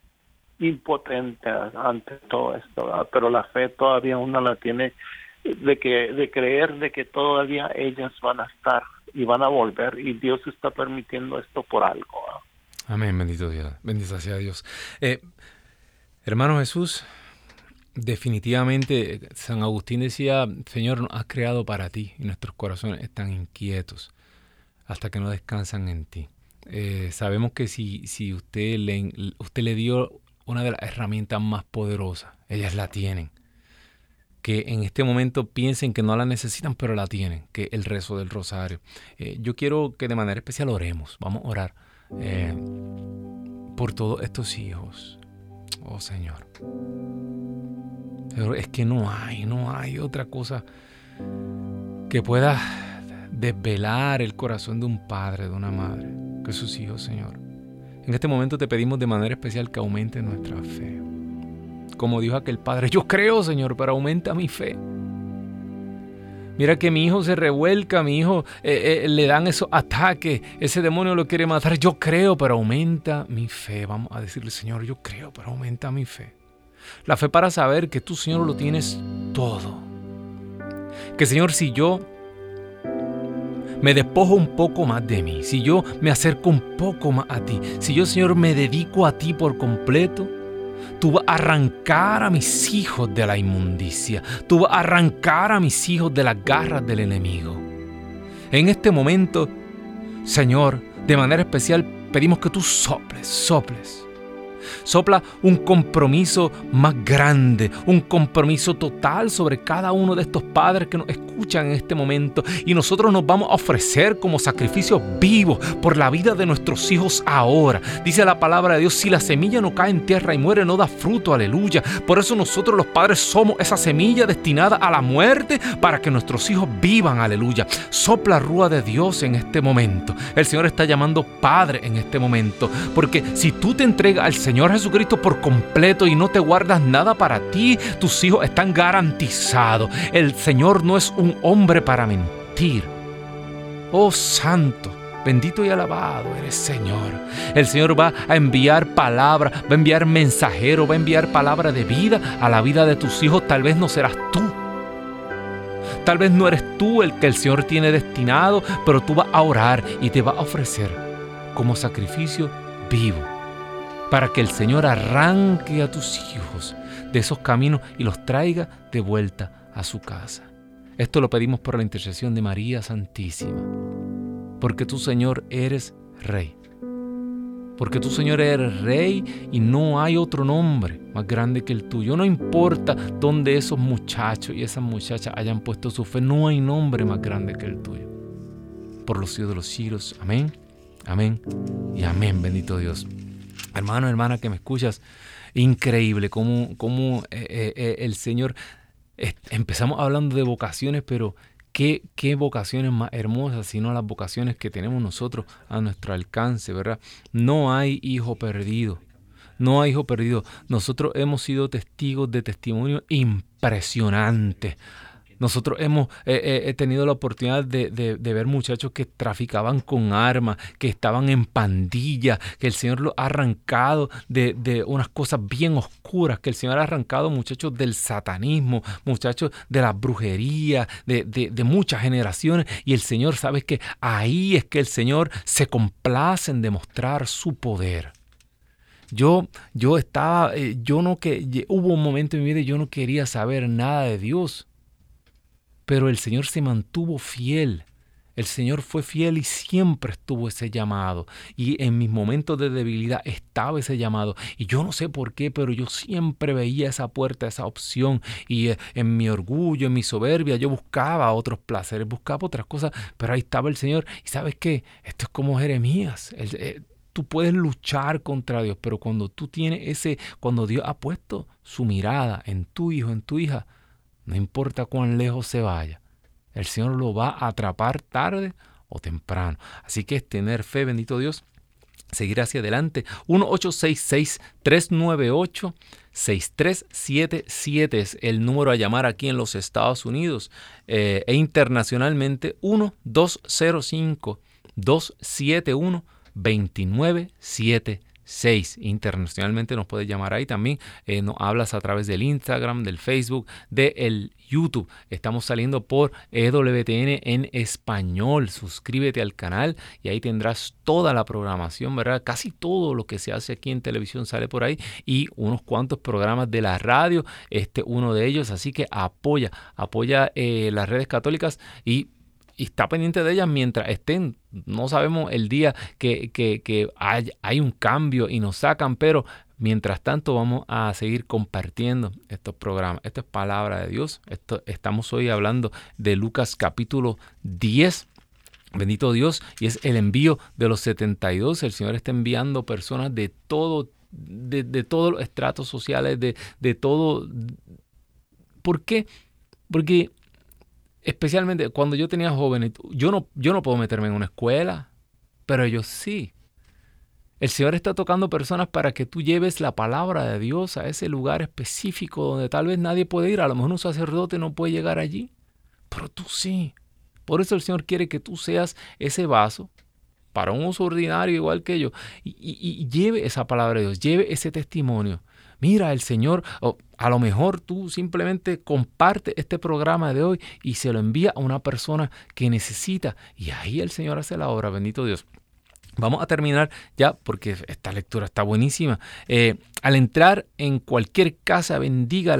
impotente ante todo esto, pero la fe todavía uno la tiene de que de creer de que todavía ellas van a estar y van a volver y Dios está permitiendo esto por algo. Amén, bendito Dios, bendito sea Dios. Eh, hermano Jesús, definitivamente San Agustín decía, Señor, nos has creado para ti y nuestros corazones están inquietos hasta que no descansan en ti. Eh, sabemos que si, si usted, le, usted le dio una de las herramientas más poderosas, ellas la tienen. Que en este momento piensen que no la necesitan, pero la tienen, que el rezo del rosario. Eh, yo quiero que de manera especial oremos, vamos a orar eh, por todos estos hijos. Oh Señor. Pero es que no hay, no hay otra cosa que pueda desvelar el corazón de un padre, de una madre, que sus hijos, Señor. En este momento te pedimos de manera especial que aumente nuestra fe. Como dijo aquel padre, yo creo, Señor, pero aumenta mi fe. Mira que mi hijo se revuelca, mi hijo eh, eh, le dan esos ataques, ese demonio lo quiere matar. Yo creo, pero aumenta mi fe. Vamos a decirle, Señor, yo creo, pero aumenta mi fe. La fe para saber que tú, Señor, lo tienes todo. Que, Señor, si yo me despojo un poco más de mí, si yo me acerco un poco más a ti, si yo, Señor, me dedico a ti por completo, tú vas a arrancar a mis hijos de la inmundicia, tú vas a arrancar a mis hijos de las garras del enemigo. En este momento, Señor, de manera especial, pedimos que tú soples, soples. Sopla un compromiso más grande, un compromiso total sobre cada uno de estos padres que nos escuchan en este momento. Y nosotros nos vamos a ofrecer como sacrificio vivo por la vida de nuestros hijos ahora. Dice la palabra de Dios, si la semilla no cae en tierra y muere, no da fruto, aleluya. Por eso nosotros los padres somos esa semilla destinada a la muerte para que nuestros hijos vivan, aleluya. Sopla rúa de Dios en este momento. El Señor está llamando Padre en este momento. Porque si tú te entregas al Señor Jesucristo por completo y no te guardas nada para ti, tus hijos están garantizados. El Señor no es un hombre para mentir. Oh Santo. Bendito y alabado eres Señor. El Señor va a enviar palabra, va a enviar mensajero, va a enviar palabra de vida a la vida de tus hijos. Tal vez no serás tú. Tal vez no eres tú el que el Señor tiene destinado, pero tú vas a orar y te va a ofrecer como sacrificio vivo para que el Señor arranque a tus hijos de esos caminos y los traiga de vuelta a su casa. Esto lo pedimos por la intercesión de María Santísima, porque tú Señor eres Rey. Porque tú Señor eres Rey y no hay otro nombre más grande que el tuyo. No importa dónde esos muchachos y esas muchachas hayan puesto su fe, no hay nombre más grande que el tuyo. Por los siglos de los siglos. Amén, amén y amén, bendito Dios. Hermano, hermana que me escuchas, increíble cómo, cómo eh, eh, eh, el Señor, empezamos hablando de vocaciones, pero qué, qué vocaciones más hermosas, sino las vocaciones que tenemos nosotros a nuestro alcance, ¿verdad? No hay hijo perdido. No hay hijo perdido. Nosotros hemos sido testigos de testimonios impresionantes nosotros hemos eh, eh, tenido la oportunidad de, ver muchachos que traficaban con armas, que estaban en pandillas, que el Señor los ha arrancado de, unas cosas bien oscuras, que el Señor ha arrancado muchachos del satanismo, muchachos de la brujería, de, muchas generaciones. Y el Señor, sabes que ahí es que el Señor se complace en demostrar su poder. Yo, yo estaba, eh, yo no que hubo un momento en mi vida y yo no quería saber nada de Dios. Pero el Señor se mantuvo fiel. El Señor fue fiel y siempre estuvo ese llamado. Y en mis momentos de debilidad estaba ese llamado. Y yo no sé por qué, pero yo siempre veía esa puerta, esa opción. Y eh, en mi orgullo, en mi soberbia, yo buscaba otros placeres, buscaba otras cosas. Pero ahí estaba el Señor. Y sabes qué? Esto es como Jeremías. Eh, tú puedes luchar contra Dios, pero cuando tú tienes ese, cuando Dios ha puesto su mirada en tu hijo, en tu hija, no importa cuán lejos se vaya, el Señor lo va a atrapar tarde o temprano. Así que es tener fe, bendito Dios, seguir hacia adelante. 1-866-398-6377 es el número a llamar aquí en los Estados Unidos eh, e internacionalmente 1-205-271-2977. 6. Internacionalmente nos puedes llamar ahí también. Eh, nos hablas a través del Instagram, del Facebook, del YouTube. Estamos saliendo por EWTN en español. Suscríbete al canal y ahí tendrás toda la programación, ¿verdad? Casi todo lo que se hace aquí en televisión sale por ahí y unos cuantos programas de la radio. Este uno de ellos. Así que apoya, apoya eh, las redes católicas y y está pendiente de ellas mientras estén. No sabemos el día que, hay, un cambio y nos sacan, pero mientras tanto vamos a seguir compartiendo estos programas. Esto es palabra de Dios. Estamos hoy hablando de Lucas capítulo 10. Bendito Dios, y es el envío de los 72. El Señor está enviando personas de todo, de, todos los estratos sociales, de, de todo. ¿Por qué? Porque especialmente cuando yo tenía jóvenes, yo no, yo no puedo meterme en una escuela, pero ellos sí. El Señor está tocando personas para que tú lleves la palabra de Dios a ese lugar específico donde tal vez nadie puede ir. A lo mejor un sacerdote no puede llegar allí, pero tú sí. Por eso el Señor quiere que tú seas ese vaso para un uso ordinario igual que yo y, y lleve esa palabra de Dios, lleve ese testimonio mira, el Señor, o a lo mejor tú simplemente comparte este programa de hoy y se lo envía a una persona que necesita. Y ahí el Señor hace la obra, bendito Dios. Vamos a terminar ya porque esta lectura está buenísima. Eh, al entrar en cualquier casa, bendiga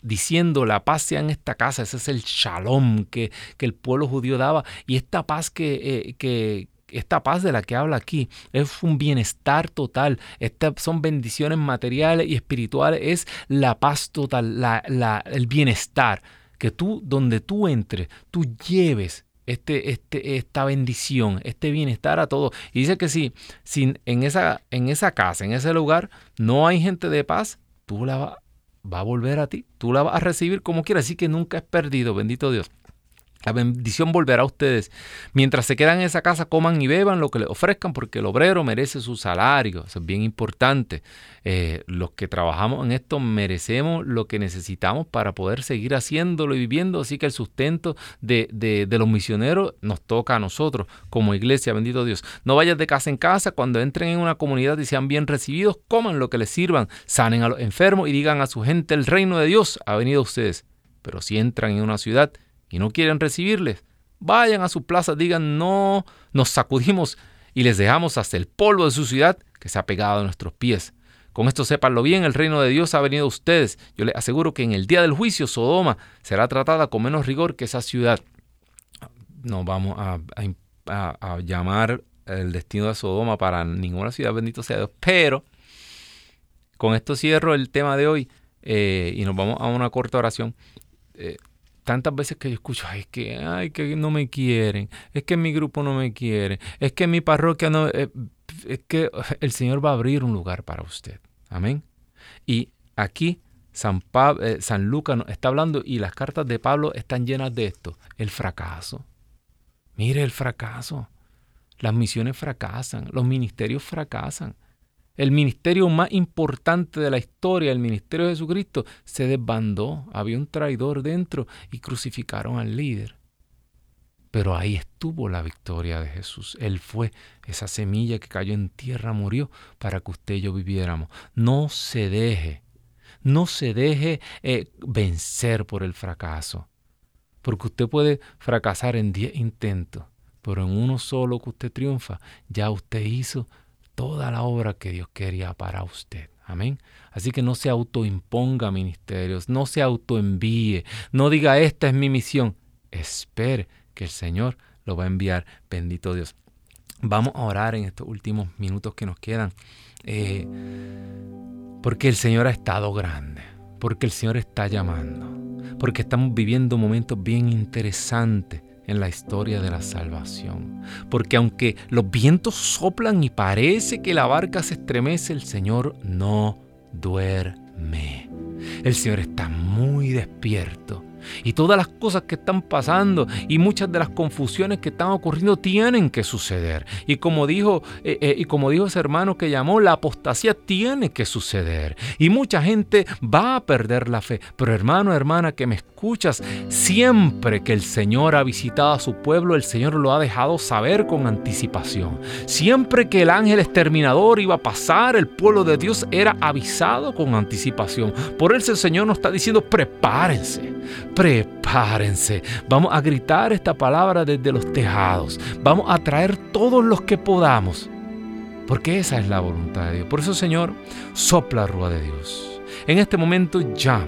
diciendo la paz sea en esta casa. Ese es el shalom que, que el pueblo judío daba. Y esta paz que, eh, que, esta paz de la que habla aquí es un bienestar total. Estas son bendiciones materiales y espirituales. Es la paz total, el bienestar. Que tú, donde tú entres, tú lleves este, este, esta bendición, este bienestar a todos. Y dice que si, en, esa, casa, en ese lugar, no hay gente de paz, tú la va, va a volver a ti. Tú la vas a recibir como quieras. Así que nunca es perdido, bendito Dios. La bendición volverá a ustedes. Mientras se quedan en esa casa, coman y beban lo que les ofrezcan, porque el obrero merece su salario. Eso es bien importante. Eh, los que trabajamos en esto merecemos lo que necesitamos para poder seguir haciéndolo y viviendo. Así que el sustento de, de, los misioneros nos toca a nosotros como iglesia, bendito Dios. No vayas de casa en casa. Cuando entren en una comunidad y sean bien recibidos, coman lo que les sirvan, sanen a los enfermos y digan a su gente, el reino de Dios ha venido a ustedes. Pero si entran en una ciudad, y no quieren recibirles, vayan a su plaza, digan no, nos sacudimos y les dejamos hasta el polvo de su ciudad que se ha pegado a nuestros pies. Con esto sépanlo bien, el reino de Dios ha venido a ustedes. Yo les aseguro que en el día del juicio Sodoma será tratada con menos rigor que esa ciudad. No vamos a, llamar el destino de Sodoma para ninguna ciudad, bendito sea Dios. Pero con esto cierro el tema de hoy eh, y nos vamos a una corta oración. Eh, tantas veces que yo escucho, ay, que, ay, que no me quieren, es que mi grupo no me quiere, es que mi parroquia no, eh, es que el Señor va a abrir un lugar para usted. Amén. Y aquí San, eh, San Lucas está hablando y las cartas de Pablo están llenas de esto, el fracaso. Mire el fracaso. Las misiones fracasan, los ministerios fracasan. El ministerio más importante de la historia, el ministerio de Jesucristo, se desbandó. Había un traidor dentro y crucificaron al líder. Pero ahí estuvo la victoria de Jesús. Él fue esa semilla que cayó en tierra, murió para que usted y yo viviéramos. No se deje, no se deje eh, vencer por el fracaso. Porque usted puede fracasar en diez intentos, pero en uno solo que usted triunfa, ya usted hizo toda la obra que Dios quería para usted. Amén. Así que no se autoimponga ministerios, no se autoenvíe, no diga esta es mi misión. Espere que el Señor lo va a enviar. Bendito Dios. Vamos a orar en estos últimos minutos que nos quedan. Eh, porque el Señor ha estado grande, porque el Señor está llamando, porque estamos viviendo momentos bien interesantes en la historia de la salvación. Porque aunque los vientos soplan y parece que la barca se estremece, el Señor no duerme. El Señor está muy despierto y todas las cosas que están pasando y muchas de las confusiones que están ocurriendo tienen que suceder. Y como dijo, eh, eh, y como dijo ese hermano que llamó, la apostasía tiene que suceder. Y mucha gente va a perder la fe. Pero hermano, hermana, que me escuchas, siempre que el Señor ha visitado a su pueblo, el Señor lo ha dejado saber con anticipación. Siempre que el ángel exterminador iba a pasar, el pueblo de Dios era avisado con anticipación. Por eso el Señor nos está diciendo, prepárense prepárense. Vamos a gritar esta palabra desde los tejados. Vamos a traer todos los que podamos. Porque esa es la voluntad de Dios. Por eso, Señor, sopla rúa de Dios. En este momento llama.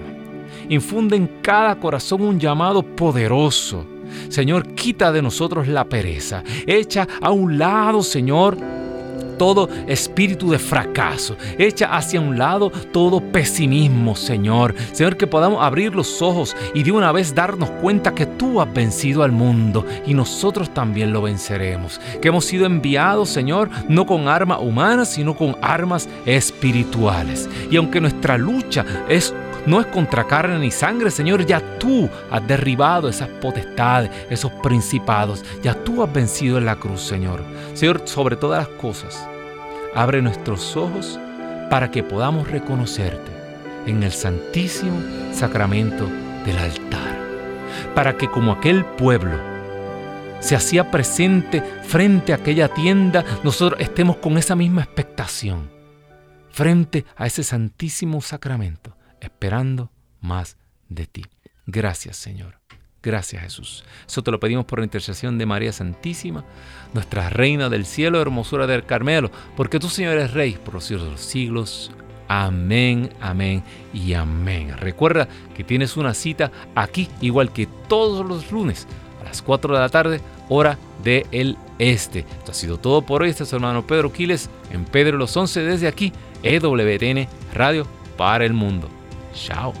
Infunde en cada corazón un llamado poderoso. Señor, quita de nosotros la pereza. Echa a un lado, Señor, todo espíritu de fracaso. Echa hacia un lado todo pesimismo, Señor. Señor, que podamos abrir los ojos y de una vez darnos cuenta que tú has vencido al mundo y nosotros también lo venceremos. Que hemos sido enviados, Señor, no con armas humanas, sino con armas espirituales. Y aunque nuestra lucha es no es contra carne ni sangre, Señor. Ya tú has derribado esas potestades, esos principados. Ya tú has vencido en la cruz, Señor. Señor, sobre todas las cosas, abre nuestros ojos para que podamos reconocerte en el santísimo sacramento del altar. Para que como aquel pueblo se hacía presente frente a aquella tienda, nosotros estemos con esa misma expectación, frente a ese santísimo sacramento esperando más de ti. Gracias Señor. Gracias Jesús. Eso te lo pedimos por la intercesión de María Santísima, nuestra Reina del Cielo, hermosura del Carmelo, porque tú Señor eres Rey por los siglos de los siglos. Amén, amén y amén. Recuerda que tienes una cita aquí, igual que todos los lunes, a las 4 de la tarde, hora del este. Esto ha sido todo por hoy. Este es su hermano Pedro Quiles en Pedro los 11 desde aquí, EWTN Radio para el mundo. Ciao.